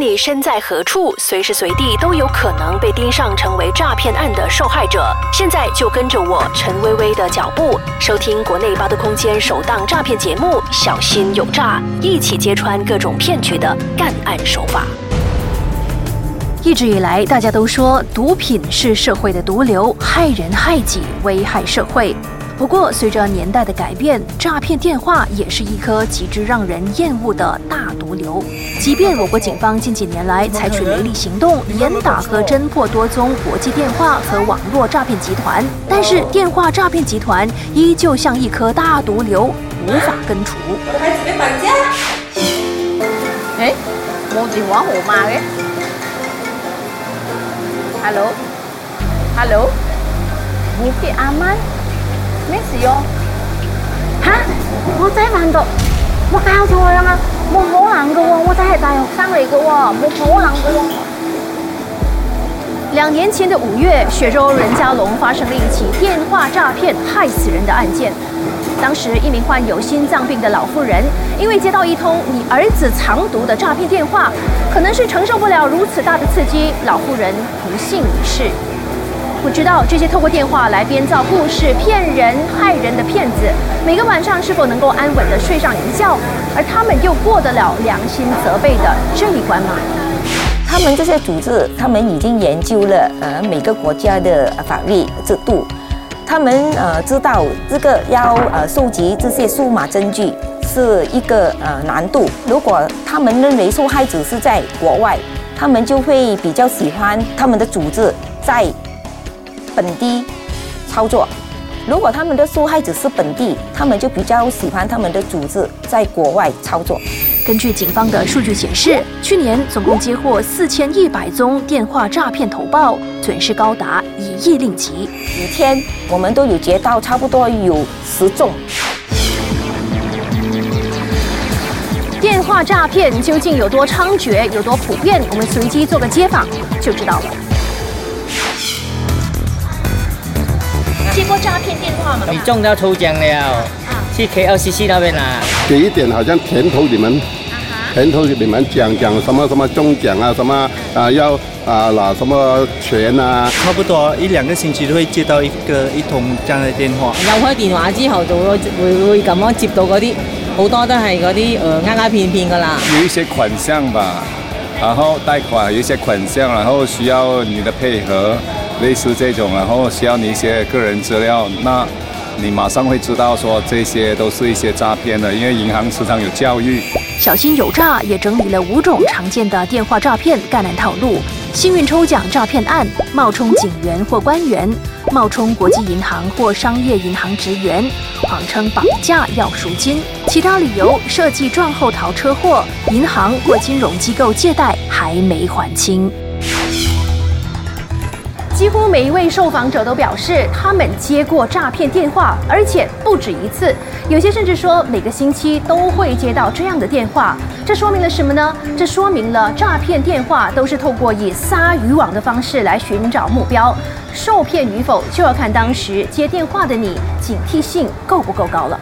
你身在何处，随时随地都有可能被盯上成为诈骗案的受害者。现在就跟着我陈薇薇的脚步，收听国内八度空间首档诈骗节目《小心有诈》，一起揭穿各种骗局的干案手法。一直以来，大家都说毒品是社会的毒瘤，害人害己，危害社会。不过，随着年代的改变，诈骗电话也是一颗极之让人厌恶的大毒瘤。即便我国警方近几年来采取雷厉行动，严打和侦破多宗国际电话和网络诈骗集团，但是电话诈骗集团依旧像一颗大毒瘤，无法根除。我的孩子被绑架。哎，冇电话号码嘅。Hello，Hello，你係阿媽？咩事哦？吓！我仔販毒，我搞錯啦！冇可能噶喎，我仔係大学生嚟噶喎，冇可能噶喎。两年前的五月，雪州任家龙发生了一起电话诈骗害死人的案件。当时，一名患有心脏病的老妇人，因为接到一通你儿子藏毒的诈骗电话，可能是承受不了如此大的刺激，老妇人不幸离世。不知道这些透过电话来编造故事、骗人害人的骗子，每个晚上是否能够安稳的睡上一觉？而他们又过得了良心责备的这一关吗？他们这些组织，他们已经研究了呃每个国家的法律制度。他们呃知道这个要呃收集这些数码证据是一个呃难度。如果他们认为受害者是在国外，他们就会比较喜欢他们的组织在本地操作。如果他们的受害者是本地，他们就比较喜欢他们的组织在国外操作。根据警方的数据显示，去年总共接获四千一百宗电话诈骗投报，损失高达一亿令吉。每天我们都有接到差不多有十宗。电话诈骗究竟有多猖獗，有多普遍？我们随机做个街访就知道了。接过诈骗电话吗？你中到抽奖了，去 KLCC 那边啦。给一点好像甜头你们，甜头你们讲讲什么什么中奖啊，什么啊要啊拿什么钱啊？差不多一两个星期都會接到一个一通這樣嘅電話。有開電話之后就会会会咁樣接到嗰啲，好多都係嗰啲誒呃呃騙騙噶啦。有一些款项吧，然后贷款有一些款项，然后需要你的配合，类似这种，然后需要你一些个人资料，那你马上会知道说这些都是一些诈骗的，因为银行时常有教育。小心有诈也整理了五种常见的电话诈骗干案套路：幸运抽奖诈骗案，冒充警员或官员，冒充国际银行或商业银行职员，谎称绑架要赎金，其他理由设计撞后逃车祸，银行或金融机构借贷还没还清。几乎每一位受访者都表示，他们接过诈骗电话，而且不止一次。有些甚至说，每个星期都会接到这样的电话。这说明了什么呢？这说明了诈骗电话都是透过以撒渔网的方式来寻找目标。受骗与否，就要看当时接电话的你警惕性够不够高了。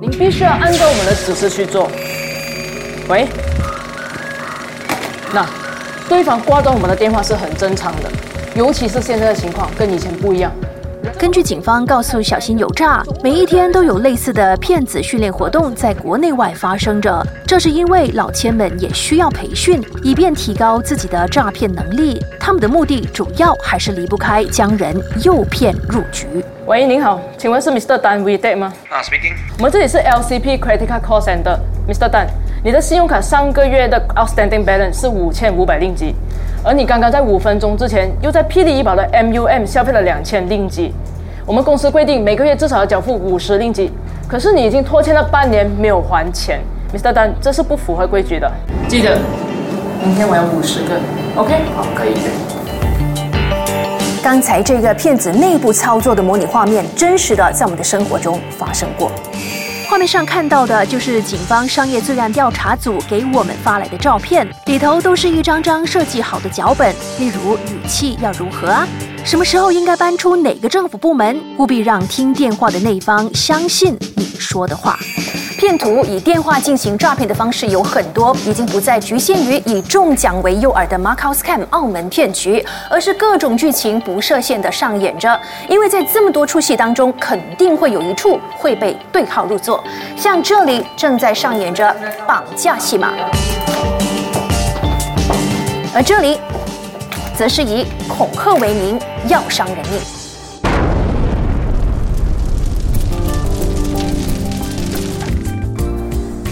您必须要按照我们的指示去做。喂。那对方挂断我们的电话是很正常的，尤其是现在的情况跟以前不一样。根据警方告诉小心有诈，每一天都有类似的骗子训练活动在国内外发生着。这是因为老千们也需要培训，以便提高自己的诈骗能力。他们的目的主要还是离不开将人诱骗入局。喂，您好，请问是 Mr. Dan w e d a 吗？啊，Speaking。我们这里是 LCP Credit Card Call Center，Mr. Dan。你的信用卡上个月的 outstanding balance 是五千五百令吉，而你刚刚在五分钟之前又在霹雳医保的 MUM 消费了两千令吉。我们公司规定每个月至少要缴付五十令吉，可是你已经拖欠了半年没有还钱，Mr. Dan，这是不符合规矩的。记得，明天我要五十个，OK？好，可以。刚才这个骗子内部操作的模拟画面，真实的在我们的生活中发生过。画面上看到的就是警方商业罪案调查组给我们发来的照片，里头都是一张张设计好的脚本，例如语气要如何啊，什么时候应该搬出哪个政府部门，务必让听电话的那方相信你说的话。骗徒以电话进行诈骗的方式有很多，已经不再局限于以中奖为诱饵的 Macau Scam 澳门骗局，而是各种剧情不设限的上演着。因为在这么多出戏当中，肯定会有一处会被对号入座，像这里正在上演着绑架戏码，而这里则是以恐吓为名要伤人命。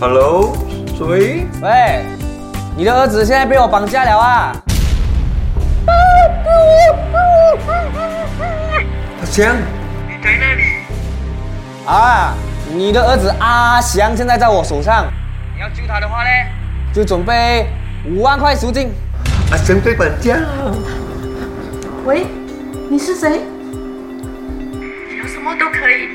Hello，谁？喂，你的儿子现在被我绑架了啊！阿翔，你在那里？啊，你的儿子阿翔现在在我手上，你要救他的话呢，就准备五万块赎金。阿翔被绑架了。喂，你是谁？有什么都可以。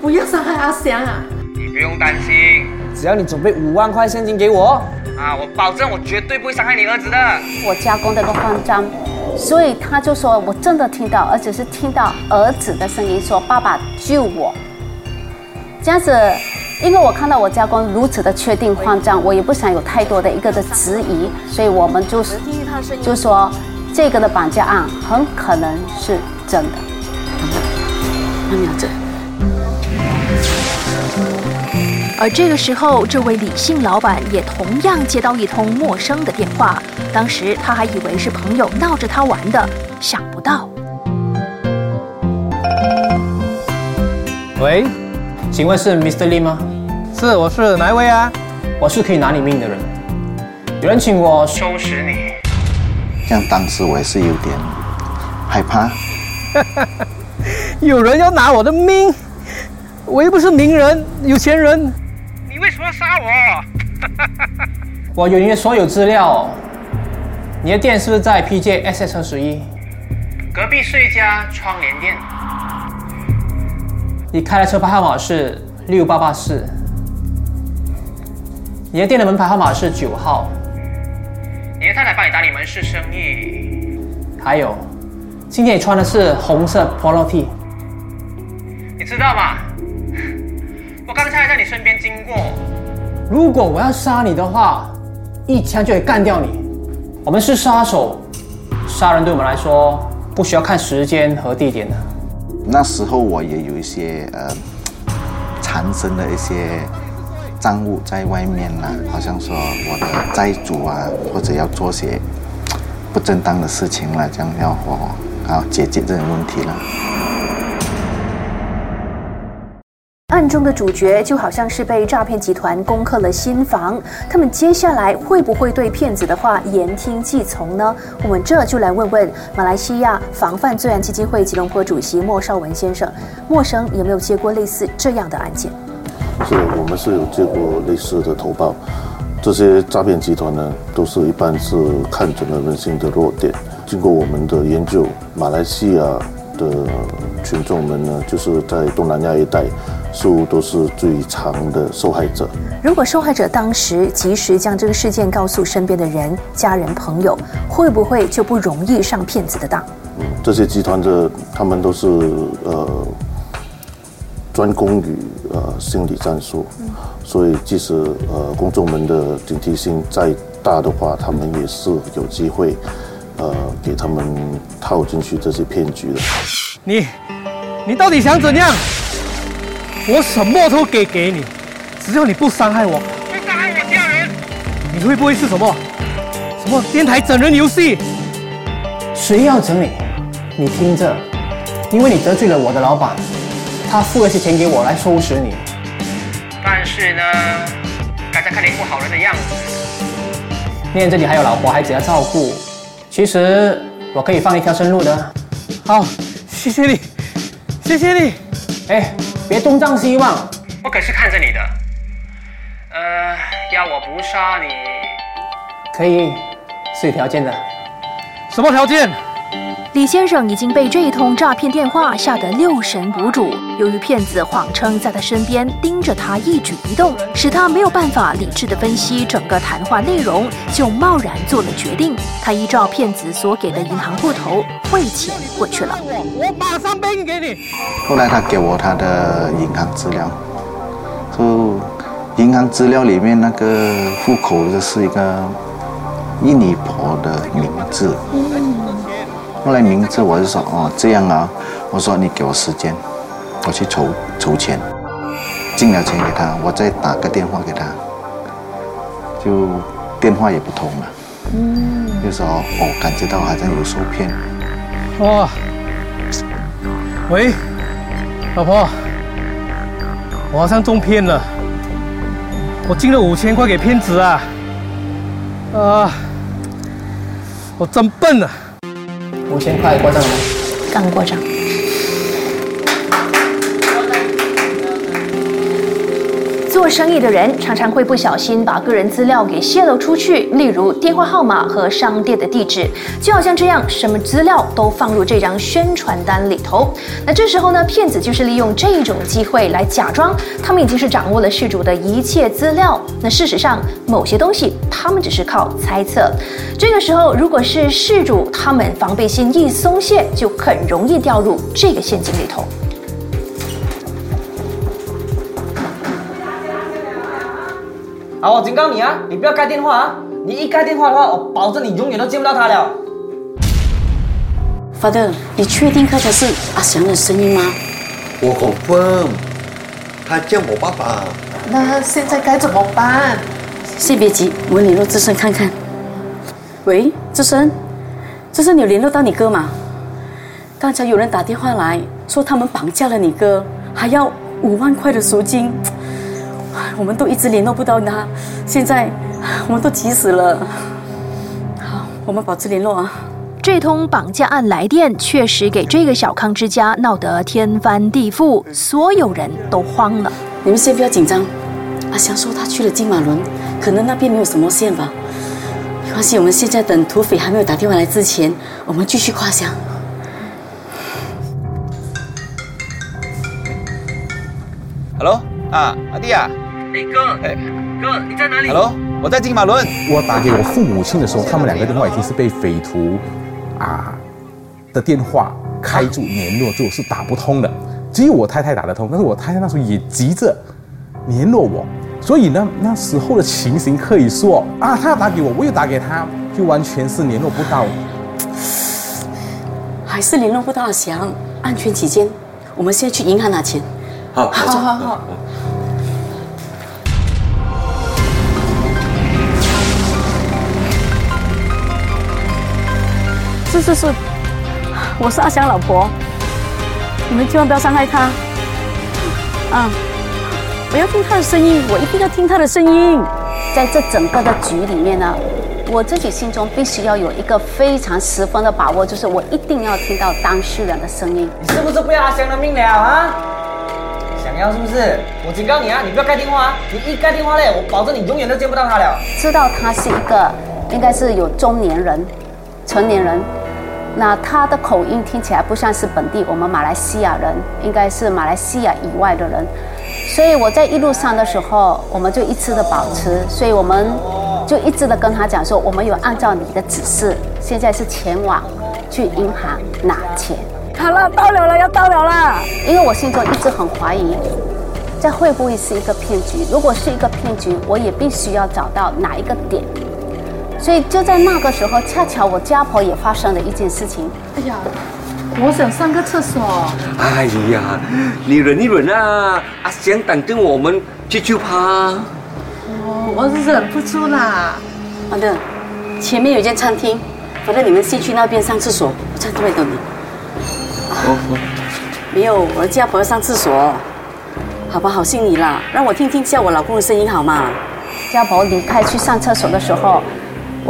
不要伤害阿翔啊！你不用担心，只要你准备五万块现金给我，啊，我保证我绝对不会伤害你儿子的。我家公那个慌张，所以他就说我真的听到，而且是听到儿子的声音说：“爸爸救我。”这样子，因为我看到我家公如此的确定慌张，我也不想有太多的一个的质疑，所以我们就是就说这个的绑架案很可能是真的。那苗子。而这个时候，这位李姓老板也同样接到一通陌生的电话。当时他还以为是朋友闹着他玩的，想不到。喂，请问是 Mr. Lee 吗？是，我是哪一位啊？我是可以拿你命的人。有人请我收拾你。这样当时我也是有点害怕。有人要拿我的命，我又不是名人、有钱人。你为什么要杀我？我有你的所有资料。你的店是不是在 PJ SS 二十一？隔壁是一家窗帘店。你开的车牌号码是六八八四。你的店的门牌号码是九号。你的太太帮你打理门市生意。还有，今天你穿的是红色 Polo T。你知道吗？我刚才在你身边经过。如果我要杀你的话，一枪就会干掉你。我们是杀手，杀人对我们来说不需要看时间和地点的。那时候我也有一些呃缠身的一些账务在外面啦，好像说我的债主啊，或者要做些不正当的事情了，这样要我啊解决这种问题了。案中的主角就好像是被诈骗集团攻克了心房，他们接下来会不会对骗子的话言听计从呢？我们这就来问问马来西亚防范罪案基金会吉隆坡主席莫少文先生，莫生有没有接过类似这样的案件？是我们是有接过类似的投报，这些诈骗集团呢，都是一般是看准了人性的弱点。经过我们的研究，马来西亚的群众们呢，就是在东南亚一带。似乎都是最长的受害者。如果受害者当时及时将这个事件告诉身边的人、家人、朋友，会不会就不容易上骗子的当？嗯，这些集团的他们都是呃专攻于呃心理战术，所以即使呃公众们的警惕性再大的话，他们也是有机会呃给他们套进去这些骗局的。你，你到底想怎样？我什么都给给你，只要你不伤害我。不伤害我家人。你会不会是什么？什么电台整人游戏？谁要整你？你听着，因为你得罪了我的老板，他付了些钱给我来收拾你。但是呢，大家看你一副好人的样子，念着你还有老婆孩子要照顾，其实我可以放一条生路的。好，谢谢你，谢谢你。哎。别东张西望，我可是看着你的。呃，要我不杀你，可以，是有条件的。什么条件？李先生已经被这一通诈骗电话吓得六神无主。由于骗子谎称在他身边盯着他一举一动，使他没有办法理智的分析整个谈话内容，就贸然做了决定。他依照骗子所给的银行户头汇钱过去了。我马上给你。后来他给我他的银行资料，就银行资料里面那个户口的是一个印尼婆的名字。后来名字我就说哦这样啊，我说你给我时间，我去筹筹钱，进了钱给他，我再打个电话给他，就电话也不通了。就说哦感觉到好像有受骗。哇，喂，老婆，我好像中骗了，我进了五千块给骗子啊！啊，我真笨啊！五千块过账了吗？刚过账。做生意的人常常会不小心把个人资料给泄露出去，例如电话号码和商店的地址，就好像这样，什么资料都放入这张宣传单里头。那这时候呢，骗子就是利用这种机会来假装他们已经是掌握了事主的一切资料。那事实上，某些东西他们只是靠猜测。这个时候，如果是事主，他们防备心一松懈，就很容易掉入这个陷阱里头。好，我警告你啊，你不要盖电话啊！你一盖电话的话，我保证你永远都见不到他了。Father，你确定刚才是阿翔的声音吗？我 confirm，他叫我爸爸。那现在该怎么办？先别急，我们联络志生看看。喂，志生，志生，你有联络到你哥吗？刚才有人打电话来说他们绑架了你哥，还要五万块的赎金。唉我们都一直联络不到他，现在我们都急死了。好，我们保持联络啊。这通绑架案来电确实给这个小康之家闹得天翻地覆，所有人都慌了。你们先不要紧张，阿翔说他去了金马伦，可能那边没有什么线吧。没关系，我们现在等土匪还没有打电话来之前，我们继续夸奖。啊，阿弟啊，哎哥，哎哥你在哪里 Hello，我在金马伦。我打给我父母亲的时候，他们两个电话已经是被匪徒啊的电话开住联络，住是打不通的。只有我太太打得通，但是我太太那时候也急着联络我，所以呢，那时候的情形可以说啊，他要打给我，我又打给他，就完全是联络不到。还是联络不到阿翔，安全起见，我们现在去银行拿钱。好，好好好。是是是，我是阿香老婆，你们千万不要伤害他。啊，我要听他的声音，我一定要听他的声音。在这整个的局里面呢，我自己心中必须要有一个非常十分的把握，就是我一定要听到当事人的声音。你是不是不要阿香的命了啊？想要是不是？我警告你啊，你不要盖电话啊！你一盖电话嘞，我保证你永远都见不到他了。知道他是一个应该是有中年人、成年人，那他的口音听起来不像是本地我们马来西亚人，应该是马来西亚以外的人。所以我在一路上的时候，我们就一直的保持，所以我们就一直的跟他讲说，我们有按照你的指示，现在是前往去银行拿钱。好了，到了了，要到了了！因为我心中一直很怀疑，这会不会是一个骗局？如果是一个骗局，我也必须要找到哪一个点。所以就在那个时候，恰巧我家婆也发生了一件事情。哎呀，我想上个厕所。哎呀，你忍一忍啊！阿翔等着我们去救他。我，我是忍不住啦。好的，前面有一间餐厅，反正你们先去那边上厕所，我在这边等你。哦，没有，我的家婆要上厕所。好吧，好心你啦，让我听听下我老公的声音好吗？家婆离开去上厕所的时候，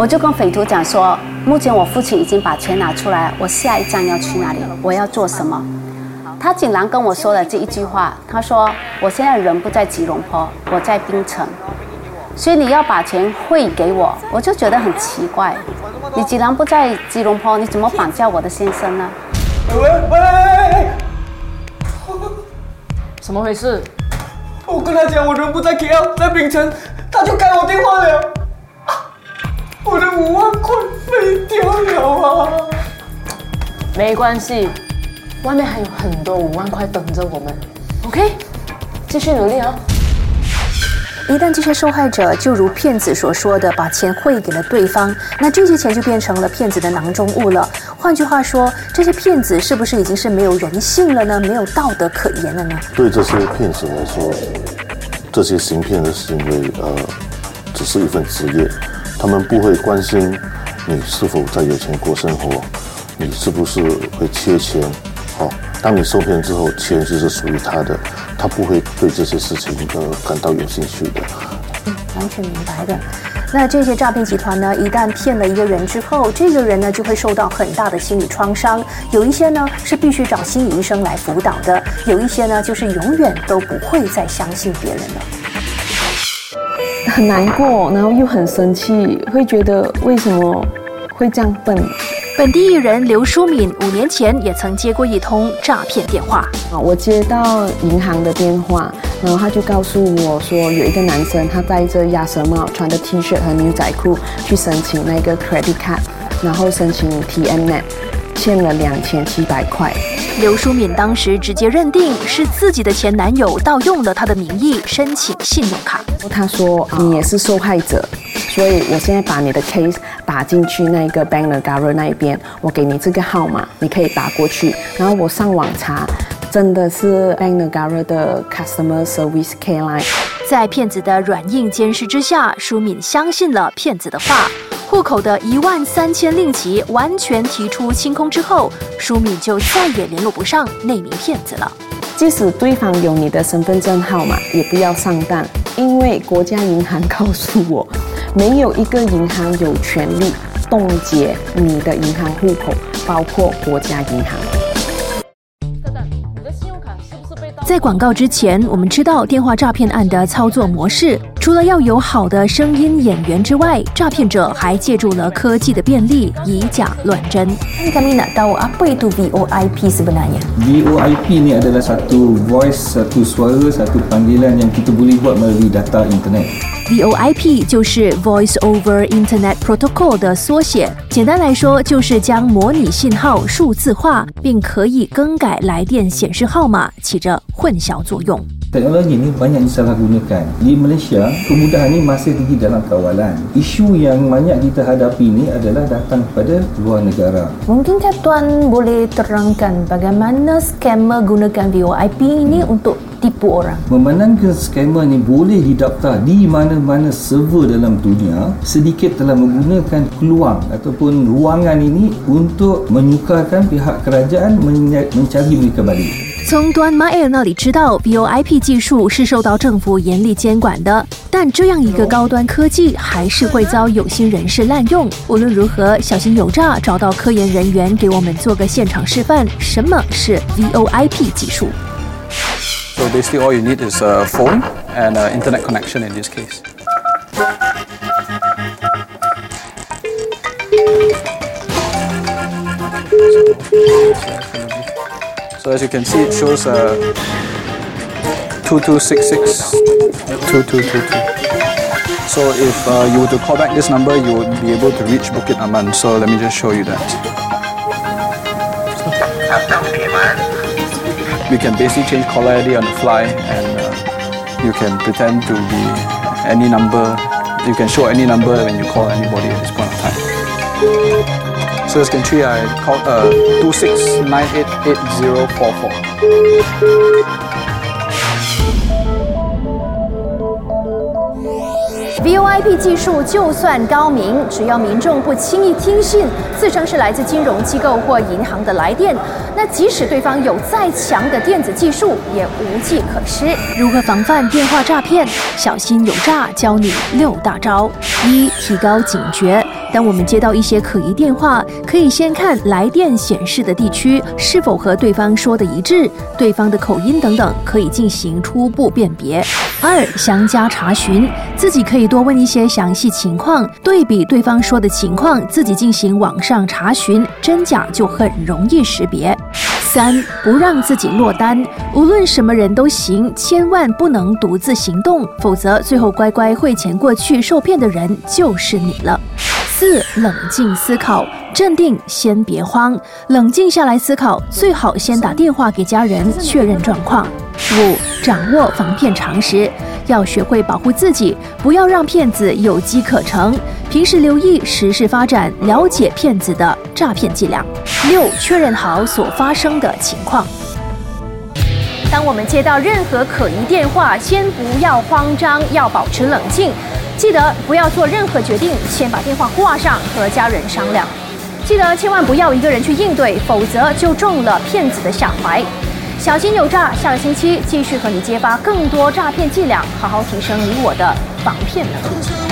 我就跟匪徒讲说，目前我父亲已经把钱拿出来，我下一站要去哪里，我要做什么。他竟然跟我说了这一句话，他说我现在人不在吉隆坡，我在槟城，所以你要把钱汇给我，我就觉得很奇怪。你既然不在吉隆坡，你怎么绑架我的先生呢？喂喂！怎么回事？我跟他讲我人不在 KL，在槟城，他就开我电话了。啊我的五万块飞掉了啊！没关系，外面还有很多五万块等着我们。OK，继续努力啊！一旦这些受害者就如骗子所说的把钱汇给了对方，那这些钱就变成了骗子的囊中物了。换句话说，这些骗子是不是已经是没有人性了呢？没有道德可言了呢？对这些骗子来说，这些行骗的行为，呃，只是一份职业，他们不会关心你是否在有钱过生活，你是不是会缺钱。好，当你受骗之后，钱就是属于他的，他不会对这些事情呃感到有兴趣的。嗯，完全明白的。那这些诈骗集团呢，一旦骗了一个人之后，这个人呢就会受到很大的心理创伤。有一些呢是必须找心理医生来辅导的，有一些呢就是永远都不会再相信别人了。很难过，然后又很生气，会觉得为什么会这样笨？本地艺人刘淑敏五年前也曾接过一通诈骗电话。啊，我接到银行的电话，然后他就告诉我说，有一个男生他戴着鸭舌帽，穿着 T 恤和牛仔裤去申请那个 credit card，然后申请 TMnet，欠了两千七百块。刘淑敏当时直接认定是自己的前男友盗用了她的名义申请信用卡。他说你也是受害者，所以我现在把你的 case 打进去那个 Bank Negara 那一边，我给你这个号码，你可以打过去。然后我上网查，真的是 Bank Negara 的 Customer Service K line。在骗子的软硬兼施之下，淑敏相信了骗子的话。户口的一万三千令吉完全提出清空之后，舒敏就再也联络不上那名骗子了。即使对方有你的身份证号码，也不要上当，因为国家银行告诉我，没有一个银行有权利冻结你的银行户口，包括国家银行。在广告之前，我们知道电话诈骗案的操作模式。除了要有好的声音演员之外，诈骗者还借助了科技的便利，以假乱真。Kami nak tahu apa itu VoIP sebenarnya? VoIP ni adalah satu voice, satu suara, satu panggilan yang kita boleh buat melalui data internet. VoIP 就是 Voice over Internet Protocol 的缩写，简单来说就是将模拟信号数字化，并可以更改来电显示号码，起着混淆作用。Teknologi ini banyak disalahgunakan. Di Malaysia, kemudahan ini masih tinggi dalam kawalan. Isu yang banyak kita hadapi ini adalah datang pada luar negara. Mungkinkah Tuan boleh terangkan bagaimana scammer gunakan VoIP ini untuk tipu orang? Memandangkan scammer ini boleh didaftar di mana-mana server dalam dunia, sedikit telah menggunakan peluang ataupun ruangan ini untuk menyukarkan pihak kerajaan mencari mereka balik. 从端 Mail 那里知道，VoIP 技术是受到政府严厉监管的，但这样一个高端科技还是会遭有心人士滥用。无论如何，小心有诈，找到科研人员给我们做个现场示范，什么是 VoIP 技术。So basically, all you need is a phone and an internet connection in this case. So as you can see, it shows uh, 2266 2222. So if uh, you were to call back this number, you would be able to reach Bukit Aman. So let me just show you that. We can basically change caller ID on the fly and uh, you can pretend to be any number. You can show any number when you call anybody at this point of time. So as you can see, I called uh, 26988044. VoIP 技术就算高明，只要民众不轻易听信自称是来自金融机构或银行的来电，那即使对方有再强的电子技术，也无计可施。如何防范电话诈骗？小心有诈，教你六大招：一、提高警觉。当我们接到一些可疑电话，可以先看来电显示的地区是否和对方说的一致，对方的口音等等，可以进行初步辨别。二、详加查询，自己可以多问一些详细情况，对比对方说的情况，自己进行网上查询，真假就很容易识别。三、不让自己落单，无论什么人都行，千万不能独自行动，否则最后乖乖汇钱过去受骗的人就是你了。四、冷静思考，镇定，先别慌，冷静下来思考，最好先打电话给家人确认状况。五、掌握防骗常识，要学会保护自己，不要让骗子有机可乘。平时留意时事发展，了解骗子的诈骗伎俩。六，确认好所发生的情况。当我们接到任何可疑电话，先不要慌张，要保持冷静。记得不要做任何决定，先把电话挂上，和家人商量。记得千万不要一个人去应对，否则就中了骗子的下怀。小心有诈，下个星期继续和你揭发更多诈骗伎俩，好好提升你我的防骗能力。